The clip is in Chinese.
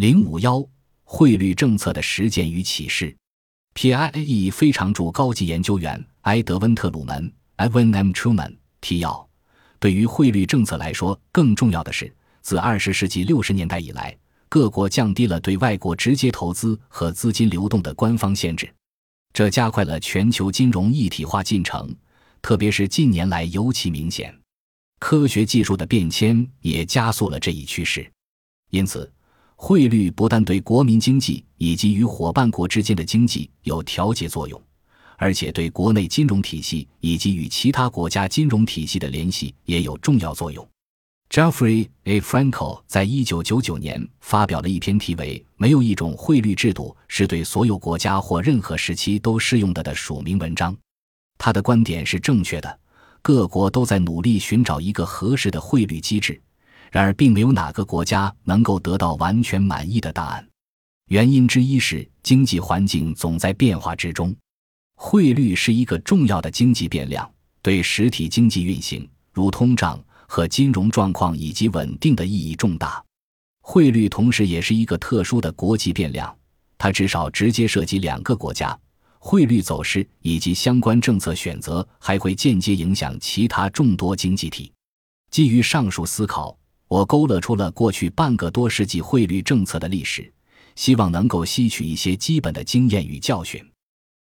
零五幺汇率政策的实践与启示。PIAE 非常驻高级研究员埃德温·特鲁门 （Evan M. Truman） 提要：对于汇率政策来说，更重要的是，自二十世纪六十年代以来，各国降低了对外国直接投资和资金流动的官方限制，这加快了全球金融一体化进程，特别是近年来尤其明显。科学技术的变迁也加速了这一趋势，因此。汇率不但对国民经济以及与伙伴国之间的经济有调节作用，而且对国内金融体系以及与其他国家金融体系的联系也有重要作用。Jeffrey A. Frankel 在一九九九年发表了一篇题为《没有一种汇率制度是对所有国家或任何时期都适用的》的署名文章。他的观点是正确的，各国都在努力寻找一个合适的汇率机制。然而，并没有哪个国家能够得到完全满意的答案。原因之一是经济环境总在变化之中，汇率是一个重要的经济变量，对实体经济运行，如通胀和金融状况以及稳定的意义重大。汇率同时也是一个特殊的国际变量，它至少直接涉及两个国家。汇率走势以及相关政策选择还会间接影响其他众多经济体。基于上述思考。我勾勒出了过去半个多世纪汇率政策的历史，希望能够吸取一些基本的经验与教训。